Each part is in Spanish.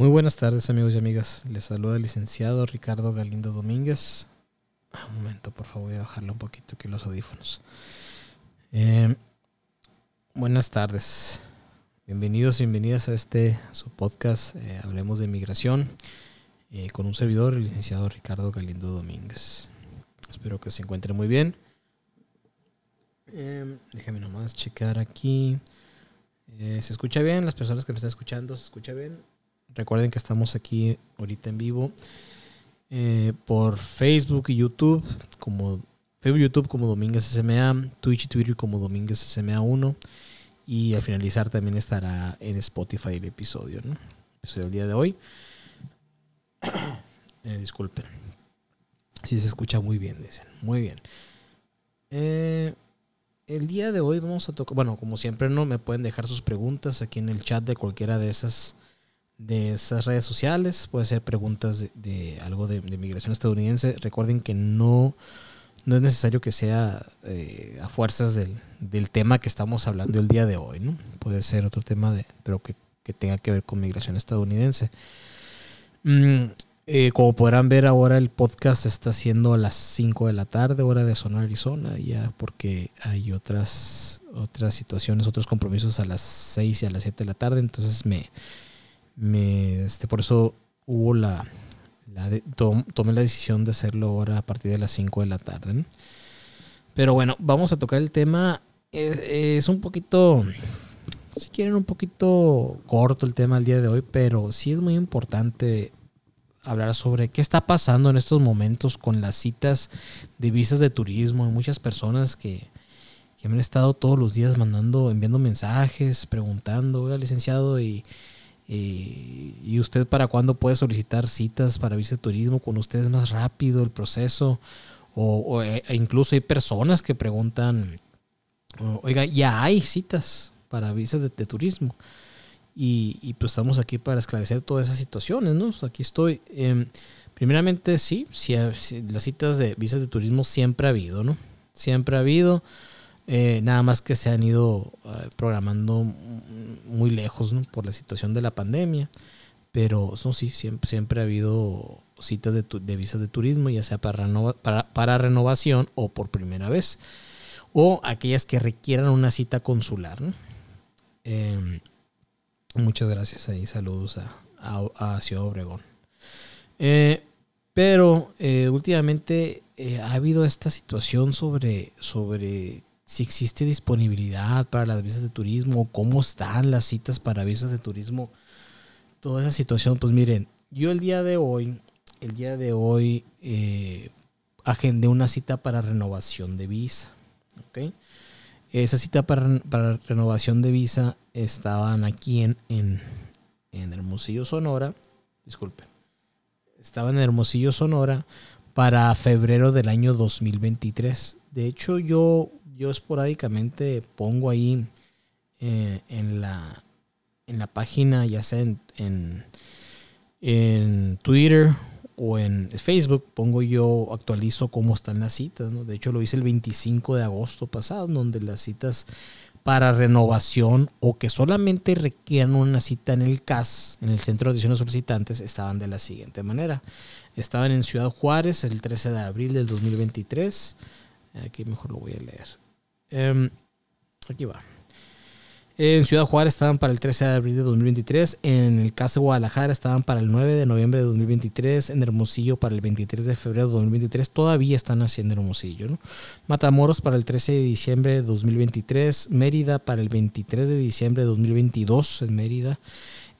Muy buenas tardes amigos y amigas. Les saluda el licenciado Ricardo Galindo Domínguez. Ah, un momento, por favor, voy a bajarle un poquito aquí los audífonos. Eh, buenas tardes. Bienvenidos y bienvenidas a este su podcast eh, Hablemos de Migración eh, con un servidor, el licenciado Ricardo Galindo Domínguez. Espero que se encuentre muy bien. Déjame nomás checar aquí. ¿Se escucha bien? Las personas que me están escuchando, ¿se escucha bien? Recuerden que estamos aquí ahorita en vivo eh, por Facebook y YouTube, como Facebook YouTube como Domínguez SMA, Twitch y Twitter como Domínguez SMA 1. Y al finalizar también estará en Spotify el episodio, ¿no? El episodio del día de hoy. Eh, disculpen. Sí se escucha muy bien, dicen. Muy bien. Eh, el día de hoy vamos a tocar, bueno, como siempre, no me pueden dejar sus preguntas aquí en el chat de cualquiera de esas de esas redes sociales. Puede ser preguntas de, algo de, migración estadounidense. Recuerden que no, no es necesario que sea eh, a fuerzas del, del, tema que estamos hablando el día de hoy, ¿no? Puede ser otro tema, de, pero que, que tenga que ver con migración estadounidense. Mm, eh, como podrán ver ahora el podcast está haciendo a las 5 de la tarde, hora de Sonora, Arizona, ya porque hay otras, otras situaciones, otros compromisos a las 6 y a las 7 de la tarde, entonces me, me este, por eso hubo la, la de, tom, tomé la decisión de hacerlo ahora a partir de las 5 de la tarde. Pero bueno, vamos a tocar el tema, es, es un poquito si quieren un poquito corto el tema el día de hoy, pero sí es muy importante hablar sobre qué está pasando en estos momentos con las citas de visas de turismo. Hay muchas personas que, que me han estado todos los días mandando, enviando mensajes, preguntando, oiga, licenciado, y, y, y, usted para cuándo puede solicitar citas para visa de turismo? Con usted es más rápido el proceso. O, o e incluso hay personas que preguntan, oiga, ya hay citas para visas de, de turismo. Y, y, pues estamos aquí para esclarecer todas esas situaciones, ¿no? Aquí estoy. Eh, primeramente, sí, sí, sí, las citas de visas de turismo siempre ha habido, ¿no? Siempre ha habido. Eh, nada más que se han ido uh, programando muy lejos. Por la situación de la pandemia. Pero sí, siempre, siempre ha habido citas de, visas de turismo, ya sea para, para, renovación o por primera vez. O aquellas que requieran una cita consular. Eh, Muchas gracias ahí, saludos a, a, Ciudad Obregón. Eh, pero eh, últimamente eh, ha habido esta situación sobre, sobre si existe disponibilidad para las visas de turismo, cómo están las citas para visas de turismo, toda esa situación. Pues miren, yo el día de hoy, el día de hoy eh, agendé una cita para renovación de visa. ¿ok? Esa cita para, para, renovación de visa estaban aquí en, en, en Hermosillo, Sonora. Disculpe. Estaban en Hermosillo, Sonora para febrero del año 2023. De hecho, yo, yo esporádicamente pongo ahí eh, en, la, en la página, ya sea en, en, en Twitter o en Facebook pongo yo, actualizo cómo están las citas. ¿no? De hecho, lo hice el 25 de agosto pasado, donde las citas para renovación o que solamente requieran una cita en el CAS, en el Centro de Atención Solicitantes, estaban de la siguiente manera. Estaban en Ciudad Juárez el 13 de abril del 2023. Aquí mejor lo voy a leer. Um, aquí va. En Ciudad Juárez estaban para el 13 de abril de 2023. En el caso de Guadalajara estaban para el 9 de noviembre de 2023. En Hermosillo para el 23 de febrero de 2023. Todavía están haciendo Hermosillo. Matamoros para el 13 de diciembre de 2023. Mérida para el 23 de diciembre de 2022 en Mérida.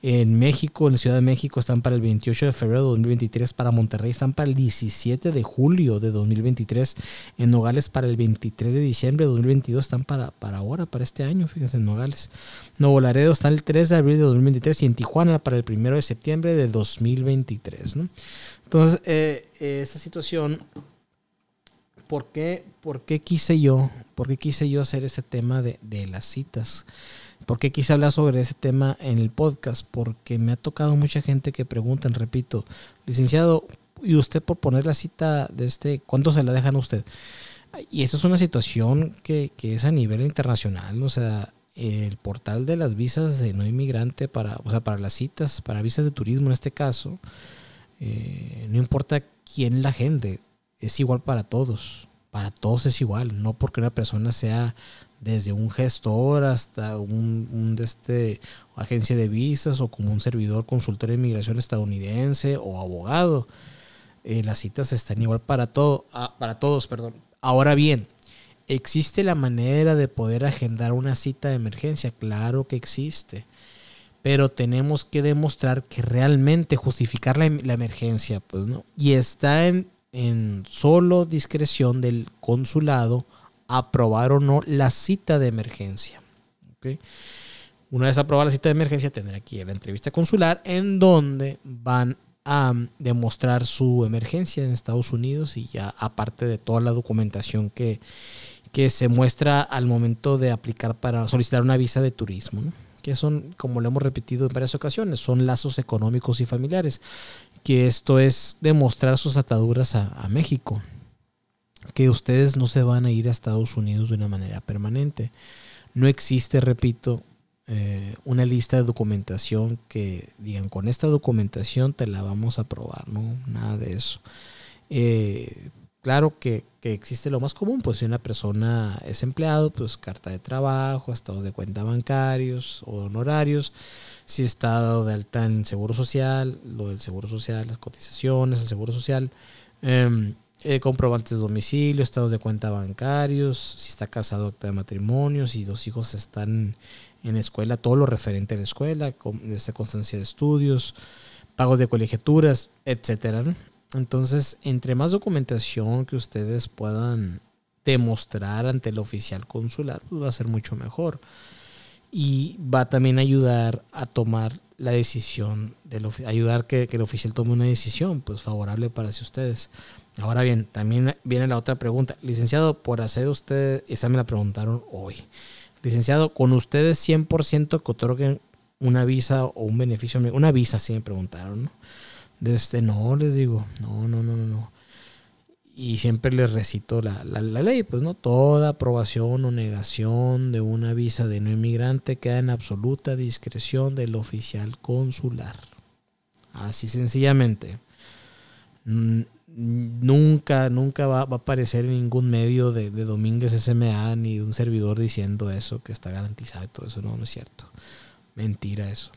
En México, en Ciudad de México, están para el 28 de febrero de 2023. Para Monterrey están para el 17 de julio de 2023. En Nogales para el 23 de diciembre de 2022. Están para, para ahora, para este año, fíjense, en Nogales. Nuevo Laredo está el 3 de abril de 2023. Y en Tijuana para el 1 de septiembre de 2023. ¿no? Entonces, eh, esa situación, ¿por qué, ¿por qué quise yo? ¿Por qué quise yo hacer este tema de, de las citas? ¿Por qué quise hablar sobre ese tema en el podcast? Porque me ha tocado mucha gente que preguntan, repito, licenciado, ¿y usted por poner la cita de este, cuánto se la dejan a usted? Y eso es una situación que, que es a nivel internacional, o sea, el portal de las visas de no inmigrante para, o sea, para las citas, para visas de turismo en este caso, eh, no importa quién la gente, es igual para todos. Para todos es igual, no porque una persona sea desde un gestor hasta un, este, agencia de visas o como un servidor consultor de inmigración estadounidense o abogado. Eh, las citas están igual para, todo, ah, para todos. Perdón. Ahora bien, ¿existe la manera de poder agendar una cita de emergencia? Claro que existe. Pero tenemos que demostrar que realmente justificar la, la emergencia, pues no. Y está en, en solo discreción del consulado aprobar o no la cita de emergencia. Una vez aprobada la cita de emergencia, tendrá aquí la entrevista consular en donde van a demostrar su emergencia en Estados Unidos y ya aparte de toda la documentación que, que se muestra al momento de aplicar para solicitar una visa de turismo. que son, como lo hemos repetido en varias ocasiones, son lazos económicos y familiares, que esto es demostrar sus ataduras a, México, que ustedes no se van a ir a Estados Unidos de una manera permanente. No existe, repito, eh, una lista de documentación que digan, con esta documentación te la vamos a aprobar, ¿no? Nada de eso. Eh, claro que, existe lo más común, pues si una persona es empleado, pues carta de trabajo, estados de cuenta bancarios o honorarios, si está dado de alta en seguro social, lo del seguro social, las cotizaciones, el seguro social, em, eh, comprobantes de domicilio, estados de cuenta bancarios, si está casado, acta de matrimonio, si dos hijos están en escuela, todo lo referente a la escuela, con constancia de estudios, pagos de colegiaturas, etcétera. Entonces, entre más documentación que ustedes puedan demostrar ante el oficial consular, pues va a ser mucho mejor. Y va también a ayudar a tomar la decisión, del, ayudar que, el oficial tome una decisión pues favorable para ustedes. Ahora bien, también viene la otra pregunta. Licenciado, por hacer usted, esa me la preguntaron hoy. Licenciado, con ustedes 100% que otorguen una visa o un beneficio, una visa, sí me preguntaron, ¿no? Desde, no, les digo, no, no, no, no. Y siempre les recito la, la, ley, pues no, toda aprobación o negación de una visa de no inmigrante queda en absoluta discreción del oficial consular. Así sencillamente. Nunca, nunca va, a aparecer ningún medio de, de Domínguez SMA ni de un servidor diciendo eso, que está garantizado y todo eso. No, no es cierto. Mentira eso.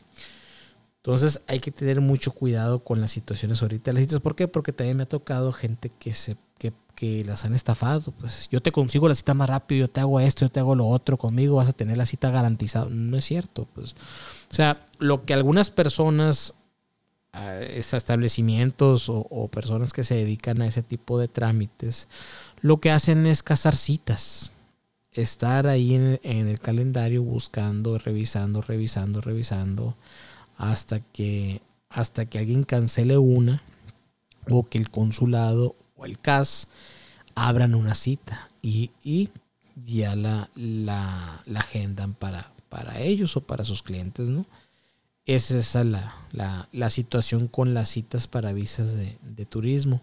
Entonces hay que tener mucho cuidado con las situaciones ahorita. Las citas, ¿por qué? Porque también me ha tocado gente que se que, que, las han estafado. Pues yo te consigo la cita más rápido, yo te hago esto, yo te hago lo otro, conmigo vas a tener la cita garantizada. No es cierto, pues. O sea, lo que algunas personas, establecimientos o, o, personas que se dedican a ese tipo de trámites, lo que hacen es cazar citas. Estar ahí en el calendario buscando, revisando, revisando, revisando hasta que, hasta que alguien cancele una o que el consulado o el CAS abran una cita y, ya la, la, agendan para, para ellos o para sus clientes, ¿no? Esa es la, la, situación con las citas para visas de, turismo.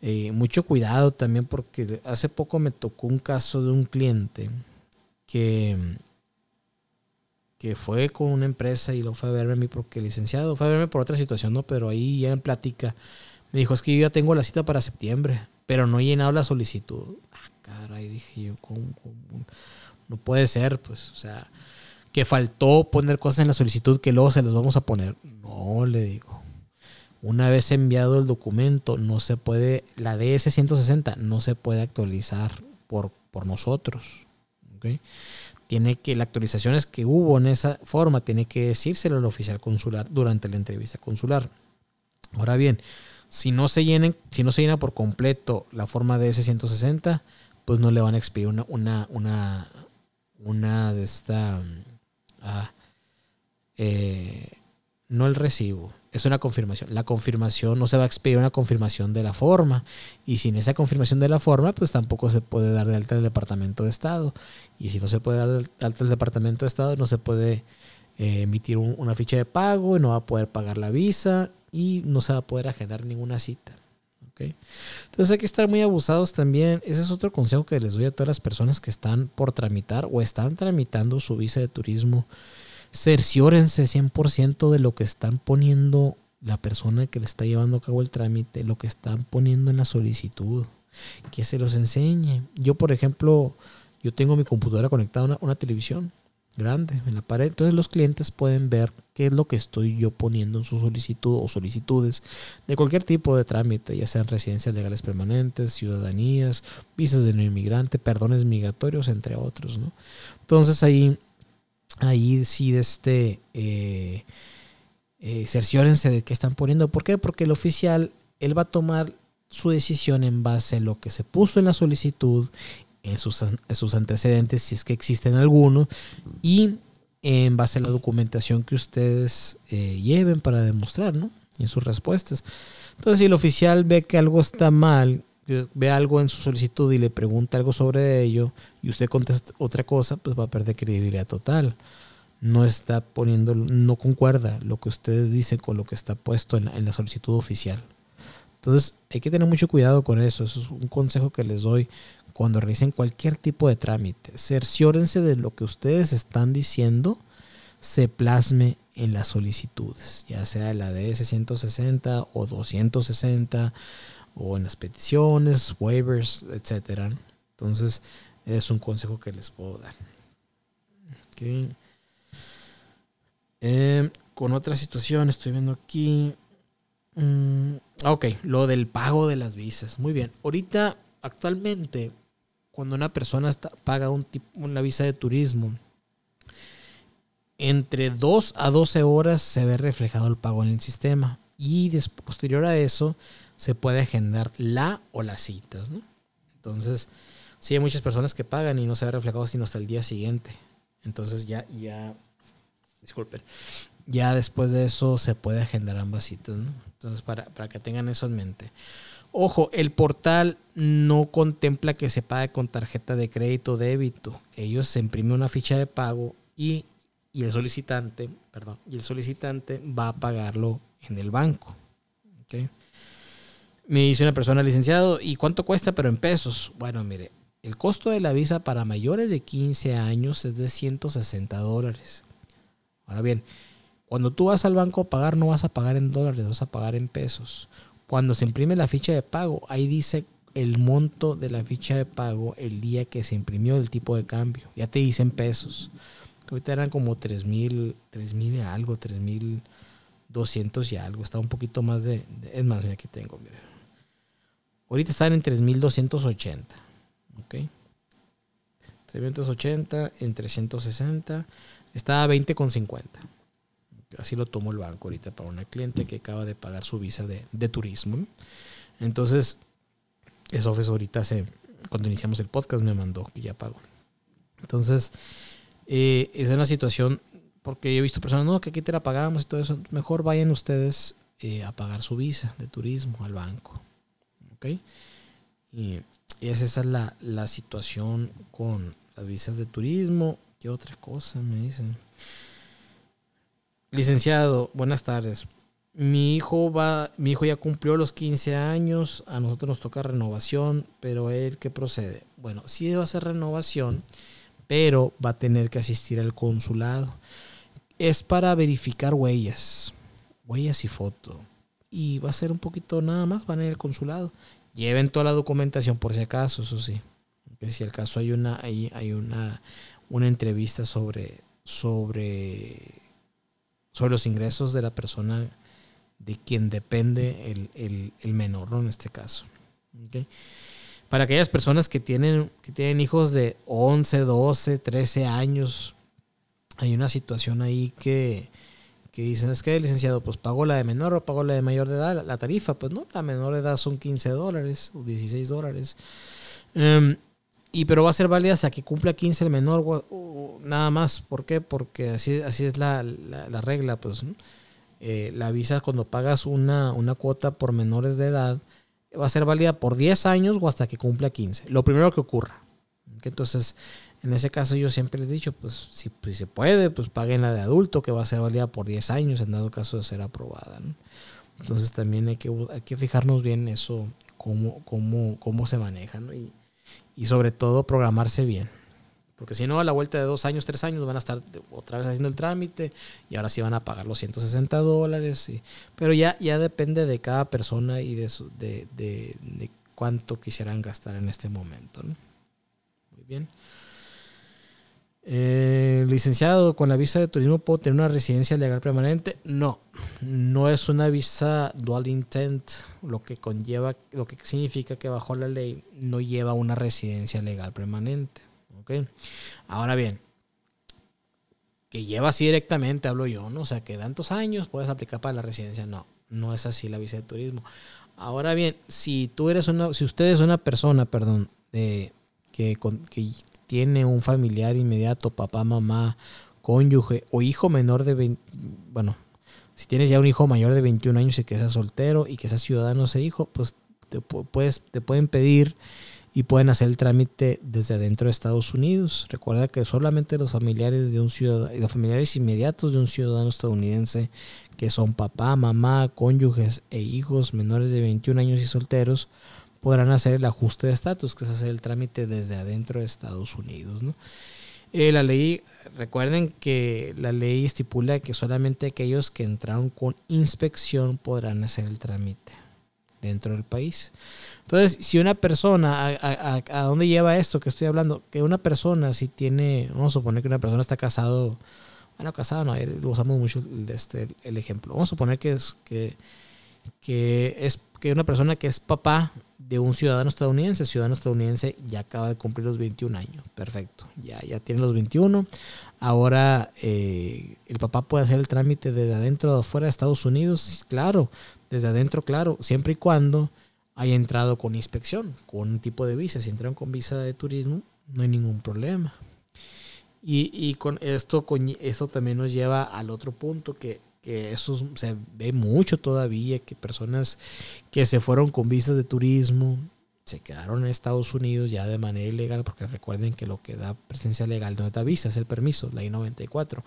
Eh, mucho cuidado también porque hace poco me tocó un caso de un cliente que que fue con una empresa y lo fue a verme a mí porque licenciado, fue a verme por otra situación, ¿no? Pero ahí ya en plática me dijo, es que yo ya tengo la cita para septiembre, pero no he llenado la solicitud. Ah, caray, dije yo, ¿cómo, No puede ser, pues, o sea, que faltó poner cosas en la solicitud que luego se las vamos a poner. No, le digo. Una vez enviado el documento, no se puede, la DS-160 no se puede actualizar por, por nosotros. ¿okay? Tiene que, las actualizaciones que hubo en esa forma, tiene que decírselo al oficial consular durante la entrevista consular. Ahora bien, si no se llenen, si no se llena por completo la forma de S160, pues no le van a expedir una, una, una, una de esta, ah, eh, no el recibo, es una confirmación. La confirmación no se va a expedir una confirmación de la forma. Y sin esa confirmación de la forma, pues tampoco se puede dar de alta el Departamento de Estado. Y si no se puede dar de alta el Departamento de Estado, no se puede eh, emitir una ficha de pago y no va a poder pagar la visa y no se va a poder agendar ninguna cita. Entonces hay que estar muy abusados también. Ese es otro consejo que les doy a todas las personas que están por tramitar o están tramitando su visa de turismo. Cerciórense 100% de lo que están poniendo la persona que le está llevando a cabo el trámite, lo que están poniendo en la solicitud. Que se los enseñe. Yo, por ejemplo, yo tengo mi computadora conectada a una televisión grande en la pared. Entonces los clientes pueden ver qué es lo que estoy yo poniendo en su solicitud o solicitudes de cualquier tipo de trámite, ya sean residencias legales permanentes, ciudadanías, visas de no inmigrante, perdones migratorios, entre otros. ¿no? Entonces ahí, ahí sí este, eh, eh, cerciórense de qué están poniendo. ¿Por qué? Porque el oficial, él va a tomar su decisión en base a lo que se puso en la solicitud en sus, antecedentes, si es que existen algunos, y en base a la documentación que ustedes eh, lleven para demostrar, ¿no? Y en sus respuestas. Entonces, si el oficial ve que algo está mal, ve algo en su solicitud y le pregunta algo sobre ello, y usted contesta otra cosa, pues va a perder credibilidad total. No está poniendo, no concuerda lo que ustedes dicen con lo que está puesto en la solicitud oficial. Entonces, hay que tener mucho cuidado con eso. Eso es un consejo que les doy cuando realicen cualquier tipo de trámite, cerciórense de lo que ustedes están diciendo se plasme en las solicitudes, ya sea la DS 160 o 260 o en las peticiones, waivers, etc. Entonces, es un consejo que les puedo dar. Em, con otra situación, estoy viendo aquí. Mm, ok, lo del pago de las visas. Muy bien. Ahorita, actualmente, cuando una persona paga un una visa de turismo, entre 2 a 12 horas se ve reflejado el pago en el sistema. Y posterior a eso se puede agendar la o las citas. Entonces, sí hay muchas personas que pagan y no se ve reflejado sino hasta el día siguiente. Entonces ya, ya, disculpen, ya después de eso se puede agendar ambas citas. Entonces, para, para que tengan eso en mente. Ojo, el portal no contempla que se pague con tarjeta de crédito o débito. Ellos se imprimen una ficha de pago y, el solicitante, perdón, y el solicitante va a pagarlo en el banco. Me dice una persona licenciado, ¿y cuánto cuesta pero en pesos? Bueno, mire, el costo de la visa para mayores de 15 años es de 160 dólares. Ahora bien, cuando tú vas al banco a pagar, no vas a pagar en dólares, vas a pagar en pesos. Cuando se imprime la ficha de pago, ahí dice el monto de la ficha de pago el día que se imprimió el tipo de cambio. Ya te dicen pesos. ahorita eran como 3 mil, 3 mil y algo, 3 mil 200 y algo. Está un poquito más de, es más, mira, aquí tengo, mira. Ahorita están en 3280. ¿Ok? 380 en 360. Está a 20,50. Así lo tomó el banco ahorita para una cliente que acaba de pagar su visa de, turismo. Entonces, eso fue ahorita hace, cuando iniciamos el podcast me mandó que ya pagó. Entonces, eh, es una situación, porque yo he visto personas, no, que aquí te la pagamos y todo eso. Mejor vayan ustedes eh, a pagar su visa de turismo al banco. ¿Ok? Y, esa es la, la situación con las visas de turismo. ¿Qué otra cosa me dicen? Licenciado, buenas tardes. Mi hijo va, mi hijo ya cumplió los 15 años, a nosotros nos toca renovación, pero él qué procede? Bueno, sí va a ser renovación, pero va a tener que asistir al consulado. Es para verificar huellas, huellas y foto. Y va a ser un poquito nada más, van a ir al consulado. Lleven toda la documentación por si acaso, eso sí. Que si al caso hay una, hay, hay una, una entrevista sobre, sobre sobre los ingresos de la persona de quien depende el, menor, ¿no? En este caso. Para aquellas personas que tienen, que tienen hijos de 11, 12, 13 años, hay una situación ahí que, dicen, es que licenciado, pues pago la de menor o pago la de mayor de edad, la, tarifa, pues no, la menor de edad son 15 dólares o 16 dólares. Em, y pero va a ser válida hasta que cumpla 15 el menor, nada más. ¿Por qué? Porque así, así es la, regla. Pues eh, la visa cuando pagas una, una cuota por menores de edad va a ser válida por 10 años o hasta que cumpla 15. Lo primero que ocurra. Entonces, en ese caso yo siempre les he dicho, pues si, pues, se puede, pues paguen la de adulto que va a ser válida por 10 años en dado caso de ser aprobada. Entonces también hay que, hay que fijarnos bien eso cómo, cómo, cómo se maneja, ¿no? Y, y sobre todo programarse bien. Porque si no, a la vuelta de dos años, tres años van a estar otra vez haciendo el trámite y ahora sí van a pagar los 160 dólares. pero ya, ya depende de cada persona y de, su, de, de, de, cuánto quisieran gastar en este momento. ¿no? Muy bien. Eh, licenciado, con la visa de turismo puedo tener una residencia legal permanente. No, no es una visa dual intent, lo que conlleva, lo que significa que bajo la ley no lleva una residencia legal permanente. Ahora bien, que lleva así directamente, hablo yo, ¿no? O sea, que tantos años puedes aplicar para la residencia. No, no es así la visa de turismo. Ahora bien, si tú eres una, si usted es una persona, perdón, que, que tiene un familiar inmediato, papá, mamá, cónyuge o hijo menor de 20, bueno, si tienes ya un hijo mayor de 21 años y que sea soltero y que sea ciudadano ese hijo, pues te, puedes, te pueden pedir y pueden hacer el trámite desde adentro de Estados Unidos. Recuerda que solamente los familiares de un ciudadano, los familiares inmediatos de un ciudadano estadounidense, que son papá, mamá, cónyuges e hijos menores de 21 años y solteros, podrán hacer el ajuste de estatus, que es hacer el trámite desde adentro de Estados Unidos. Eh, la ley, recuerden que la ley estipula que solamente aquellos que entraron con inspección podrán hacer el trámite dentro del país. Entonces, si una persona, a, a, dónde lleva esto que estoy hablando? Que una persona, si tiene, vamos a suponer que una persona está casado, bueno, casado no, lo usamos mucho este, el ejemplo. Vamos a suponer que es, que, que es que una persona que es papá de un ciudadano estadounidense, ciudadano estadounidense ya acaba de cumplir los 21 años, perfecto, ya, ya tiene los 21, ahora eh, el papá puede hacer el trámite desde adentro o afuera de Estados Unidos, claro, desde adentro, claro, siempre y cuando haya entrado con inspección, con un tipo de visa. Si entraron con visa de turismo, no hay ningún problema. Y, y con esto, con esto también nos lleva al otro punto que, que eso se ve mucho todavía, que personas que se fueron con visas de turismo, se quedaron en Estados Unidos ya de manera ilegal, porque recuerden que lo que da presencia legal no da visa, es el permiso, la I-94.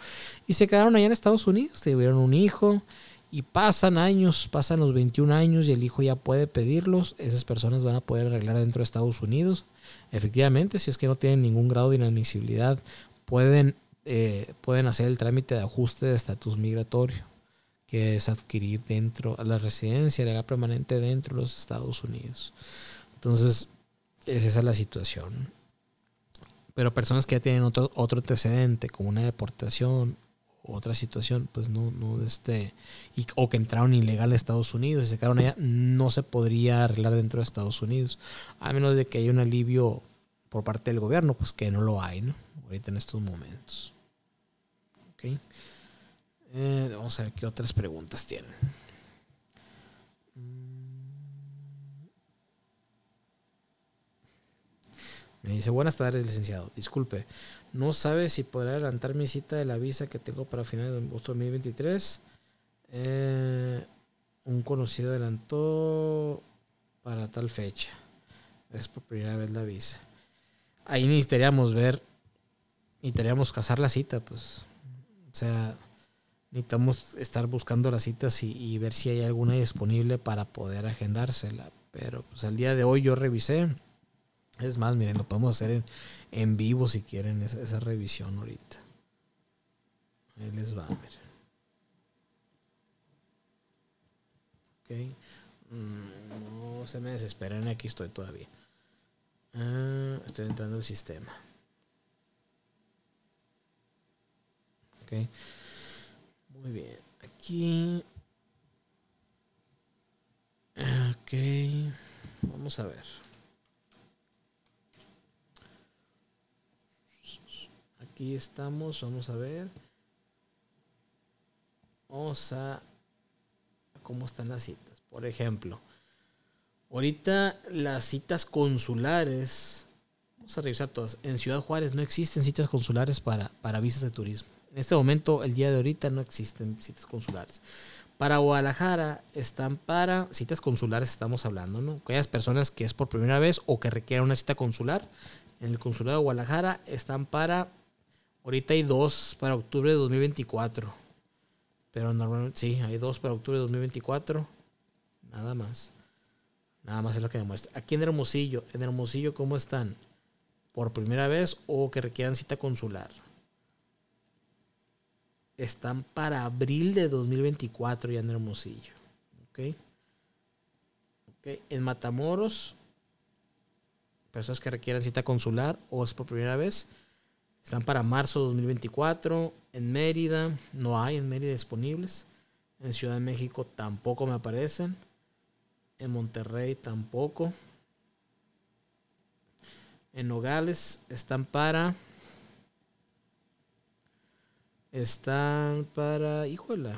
Y se quedaron allá en Estados Unidos, tuvieron un hijo, y pasan años, pasan los 21 años y el hijo ya puede pedirlos, esas personas van a poder arreglar dentro de Estados Unidos. Efectivamente, si es que no tienen ningún grado de inadmisibilidad, pueden, eh, pueden hacer el trámite de ajuste de estatus migratorio, que es adquirir dentro la residencia legal permanente dentro de los Estados Unidos. Entonces, esa es la situación. Pero personas que ya tienen otro, otro antecedente, como una deportación otra situación, pues no, no, este, o que entraron ilegal a Estados Unidos y se quedaron allá, no se podría arreglar dentro de Estados Unidos, a menos de que haya un alivio por parte del gobierno, pues que no lo hay, ¿no? Ahorita en estos momentos. Ok. Eh, vamos a ver qué otras preguntas tienen. Me dice, buenas tardes, licenciado. Disculpe, no sabe si podrá adelantar mi cita de la visa que tengo para finales de agosto de 2023. Eh, un conocido adelantó para tal fecha. Es por primera vez la visa. Ahí necesitaríamos ver, necesitaríamos casar la cita, pues. O sea, necesitamos estar buscando las citas y, ver si hay alguna disponible para poder agendársela. Pero pues al día de hoy yo revisé es más, miren, lo podemos hacer en, vivo si quieren esa, revisión ahorita. Ahí les va, miren. Ok. Mm, no se me desesperen, aquí estoy todavía. Ah, estoy entrando al sistema. Ok. Muy bien. Aquí. Ok. Vamos a ver. aquí estamos, vamos a ver. Vamos a cómo están las citas. Por ejemplo, ahorita las citas consulares, vamos a revisar todas. En Ciudad Juárez no existen citas consulares para, para visas de turismo. En este momento, el día de ahorita, no existen citas consulares. Para Guadalajara están para citas consulares, estamos hablando, ¿no? Aquellas personas que es por primera vez o que requieran una cita consular en el consulado de Guadalajara están para Ahorita hay dos para octubre de 2024. Pero normalmente sí, hay dos para octubre de 2024. Nada más. Nada más es lo que demuestra. Aquí en Hermosillo, en Hermosillo, ¿cómo están? ¿Por primera vez o que requieran cita consular? Están para abril de 2024 ya en Hermosillo. ¿Ok? En Matamoros, personas que requieran cita consular o es por primera vez, están para marzo de 2024. En Mérida, no hay en Mérida disponibles. En Ciudad de México tampoco me aparecen. En Monterrey tampoco. En Nogales están para. Están para. Híjole.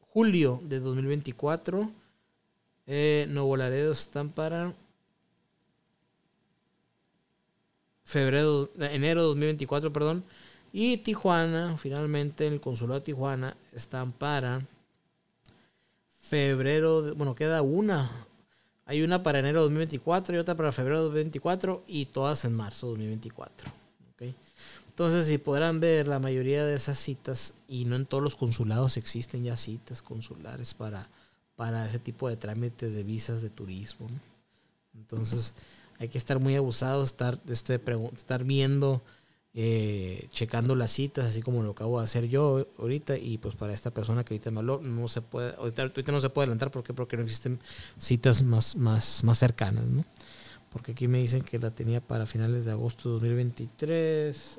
Julio de 2024. Eh, Nuevo Laredo están para. Febrero, enero de 2024, perdón. Y Tijuana, finalmente, en el consulado de Tijuana, están para febrero, bueno, queda una. Hay una para enero de 2024 y otra para febrero de 2024 y todas en marzo de 2024. ¿okay? Entonces, si podrán ver, la mayoría de esas citas, y no en todos los consulados existen ya citas consulares para, para ese tipo de trámites de visas de turismo. Entonces, hay que estar muy abusados, estar, este, estar viendo eh, checando las citas, así como lo acabo de hacer yo ahorita. Y pues para esta persona que ahorita me habló, no se puede, ahorita, no se puede adelantar. ¿Por Porque no existen citas más, más, más cercanas, ¿no? Porque aquí me dicen que la tenía para finales de agosto de 2023.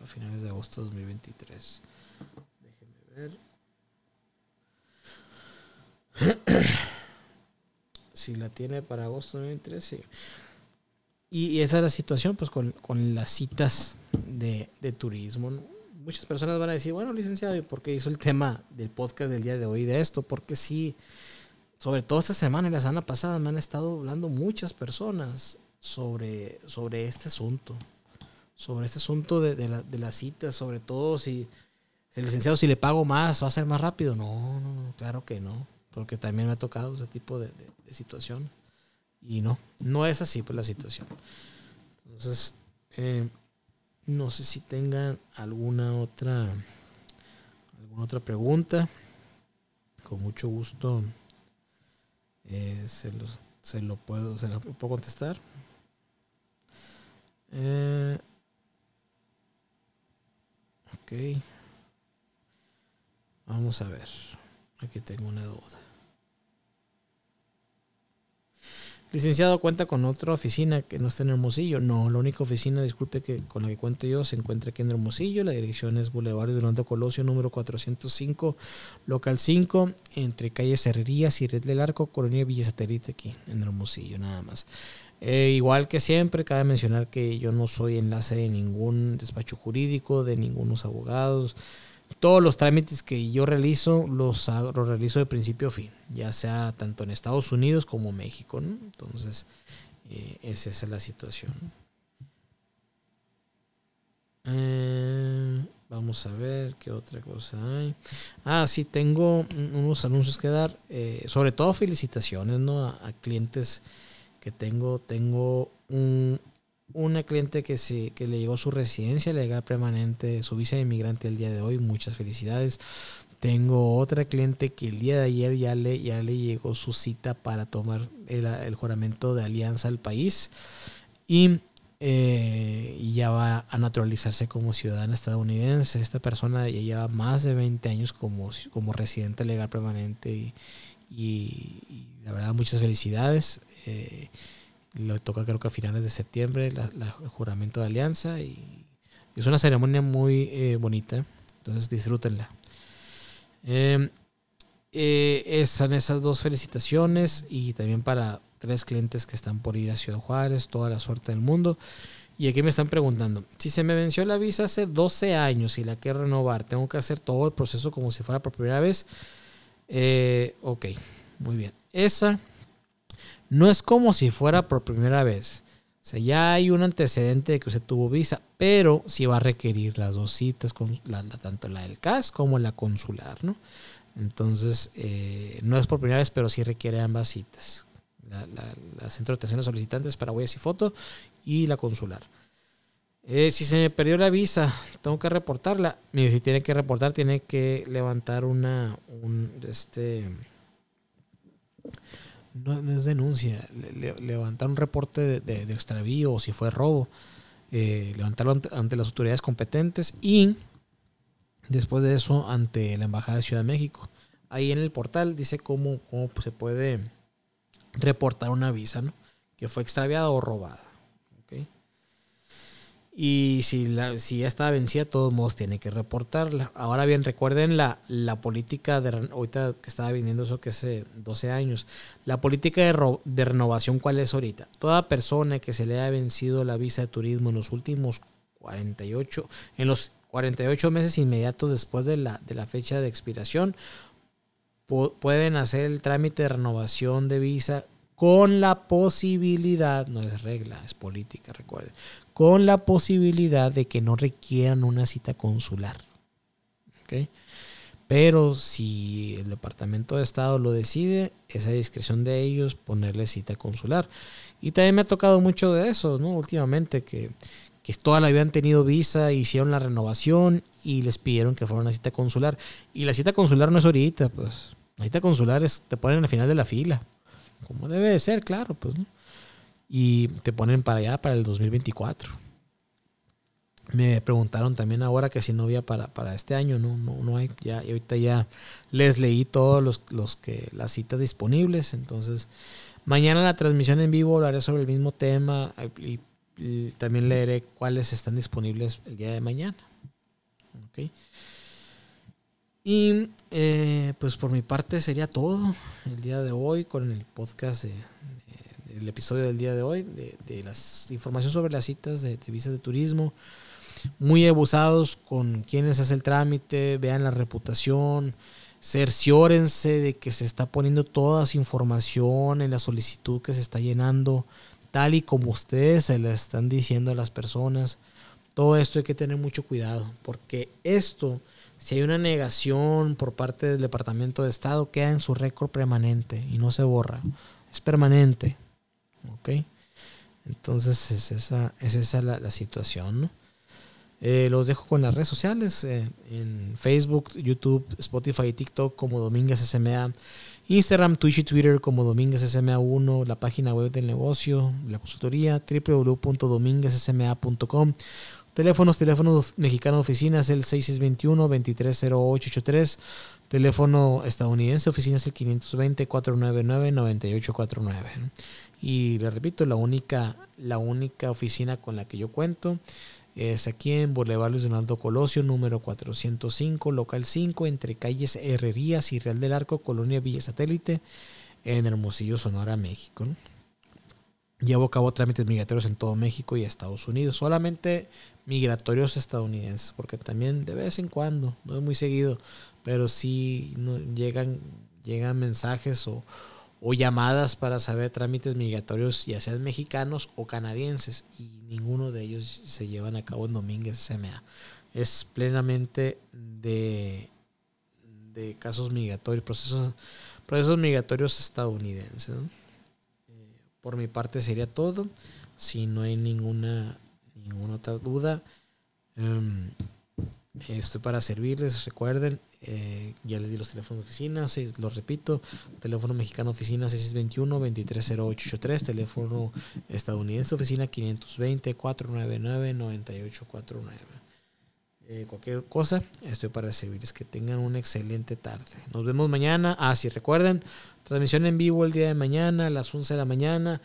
Para finales de agosto de 2023. Déjenme ver. si la tiene para agosto de 2023, sí. Y, esa es la situación, pues, con, las citas de, turismo. Muchas personas van a decir, bueno, licenciado, ¿y por qué hizo el tema del podcast del día de hoy de esto? Porque sí, sobre todo esta semana y la semana pasada me han estado hablando muchas personas sobre, sobre este asunto. Sobre este asunto de, de, las citas, sobre todo si, el licenciado, si le pago más, va a ser más rápido. No, no, claro que no. Porque también me ha tocado ese tipo de, de situación. Y no, no es así pues la situación. Entonces, eh, no sé si tengan alguna otra alguna otra pregunta. Con mucho gusto eh, se, lo, se, lo, puedo se lo puedo contestar. Eh, ok. Vamos a ver. Aquí tengo una duda. Licenciado, ¿cuenta con otra oficina que no está en Hermosillo? No, la única oficina, disculpe, que con la que cuento yo se encuentra aquí en Hermosillo. La dirección es Boulevard Durante Colosio, número 405, local 5, entre calle Herrerías y Red del Arco, Colonia Villa Satélite, aquí en Hermosillo, nada más. Eh, igual que siempre, cabe mencionar que yo no soy enlace de ningún despacho jurídico, de ningunos abogados todos los trámites que yo realizo los, realizo de principio a fin, ya sea tanto en Estados Unidos como México. Entonces, eh, esa es la situación. Eh, vamos a ver qué otra cosa hay. Ah, sí, tengo unos anuncios que dar. Sobre todo felicitaciones ¿no? a, clientes que tengo. Tengo un, una cliente que, se, que le llegó su residencia legal permanente, su visa de inmigrante el día de hoy. Muchas felicidades. Tengo otra cliente que el día de ayer ya le, ya le llegó su cita para tomar el, juramento de alianza al país y, eh, ya va a naturalizarse como ciudadana estadounidense. Esta persona ya lleva más de 20 años como, como residente legal permanente y, la verdad muchas felicidades. Eh, lo toca creo que a finales de septiembre, el juramento de alianza. Y es una ceremonia muy eh, bonita. Entonces disfrútenla. Em, eh, están esas dos felicitaciones y también para tres clientes que están por ir a Ciudad Juárez, toda la suerte del mundo. Y aquí me están preguntando, si se me venció la visa hace 12 años y la quiero renovar, ¿tengo que hacer todo el proceso como si fuera por primera vez? Eh, ok, muy bien. Esa no es como si fuera por primera vez. O sea, ya hay un antecedente de que usted tuvo visa, pero sí va a requerir las dos citas, con tanto la del CAS como la consular, ¿no? Entonces, eh, no es por primera vez, pero sí requiere ambas citas. La, centro de atención a solicitantes para huellas y foto y la consular. Eh, si se me perdió la visa, tengo que reportarla. Mire, si tiene que reportar, tiene que levantar una, un, este, no, es denuncia, levantar un reporte de, extravío o si fue robo, eh, levantarlo ante, las autoridades competentes y después de eso ante la Embajada de Ciudad de México. Ahí en el portal dice cómo, cómo se puede reportar una visa, ¿no? Que fue extraviada o robada. Y si, la, si ya está vencida, todos modos tiene que reportarla. Ahora bien, recuerden la, la política de ahorita que estaba viniendo eso que hace 12 años. La política de, de, renovación, ¿cuál es ahorita? Toda persona que se le haya vencido la visa de turismo en los últimos 48, en los 48 meses inmediatos después de la, de la fecha de expiración, pueden hacer el trámite de renovación de visa con la posibilidad, no es regla, es política, recuerden, con la posibilidad de que no requieran una cita consular. Pero si el Departamento de Estado lo decide, esa discreción de ellos ponerle cita consular. Y también me ha tocado mucho de eso, ¿no? Últimamente, que, que toda la han tenido visa, hicieron la renovación y les pidieron que fuera una cita consular. Y la cita consular no es ahorita, pues. La cita consular es, te ponen al final de la fila. Como debe de ser, claro, pues, ¿no? Y te ponen para allá, para el 2024. Me preguntaron también ahora que si no había para, para este año, no, no, no hay. Ya, y ahorita ya les leí todos los, los que las citas disponibles. Entonces, mañana la transmisión en vivo hablaré sobre el mismo tema y, también leeré cuáles están disponibles el día de mañana. Okay. Y eh, pues por mi parte sería todo el día de hoy con el podcast del episodio del día de hoy, de, de las información sobre las citas de, de visas de turismo. Muy abusados con quienes hace el trámite, vean la reputación, cerciórense de que se está poniendo toda esa información en la solicitud que se está llenando, tal y como ustedes se la están diciendo a las personas. Todo esto hay que tener mucho cuidado, porque esto si hay una negación por parte del Departamento de Estado, queda en su récord permanente y no se borra. Es permanente. ¿Ok? Entonces es esa, es esa la, situación. Eh, los dejo con las redes sociales. Eh, en Facebook, YouTube, Spotify y TikTok como Domínguez SMA. Instagram, Twitch y Twitter como Domínguez SMA1. La página web del negocio, la consultoría www.dominguezsma.com Teléfonos, teléfono mexicano de oficinas el 6621-230883. Teléfono estadounidense oficinas el 520-499-9849. Y le repito, la única, la única oficina con la que yo cuento es aquí en Boulevard Luis Donaldo Colosio, número 405, local 5, entre calles Herrerías y Real del Arco, Colonia Villa Satélite, en Hermosillo, Sonora, México. Llevo a cabo trámites migratorios en todo México y Estados Unidos. Solamente migratorios estadounidenses, porque también de vez en cuando, no es muy seguido, pero sí llegan, llegan mensajes o, llamadas para saber trámites migratorios, ya sean mexicanos o canadienses, y ninguno de ellos se llevan a cabo en Domínguez SMA. Es plenamente de, de casos migratorios, procesos, procesos migratorios estadounidenses. Por mi parte sería todo. Si no hay ninguna, ninguna otra duda, em, estoy para servirles. Recuerden, eh, ya les di los teléfonos de oficina, los repito, teléfono mexicano oficina 621-230883, teléfono estadounidense oficina 520-499-9849. Eh, cualquier cosa, estoy para servirles. Que tengan una excelente tarde. Nos vemos mañana. Ah, sí, recuerden, transmisión en vivo el día de mañana a las 11 de la mañana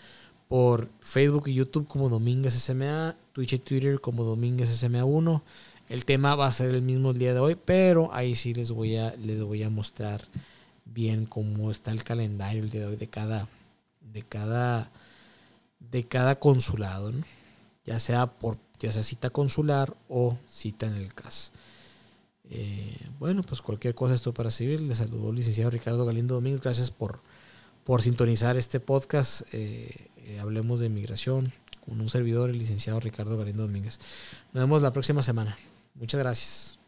por Facebook y YouTube como Domínguez SMA, Twitch y Twitter como Domínguez SMA1. El tema va a ser el mismo el día de hoy, pero ahí sí les voy a, les voy a mostrar bien cómo está el calendario el día de hoy de cada, de cada, de cada consulado, ya sea por ya sea cita consular o cita en el CAS. Eh, bueno, pues cualquier cosa esto para civil. Le saludo licenciado Ricardo Galindo Domínguez. Gracias por, por sintonizar este podcast. Eh, eh, hablemos de migración con un servidor, el licenciado Ricardo Galindo Domínguez. Nos vemos la próxima semana. Muchas gracias.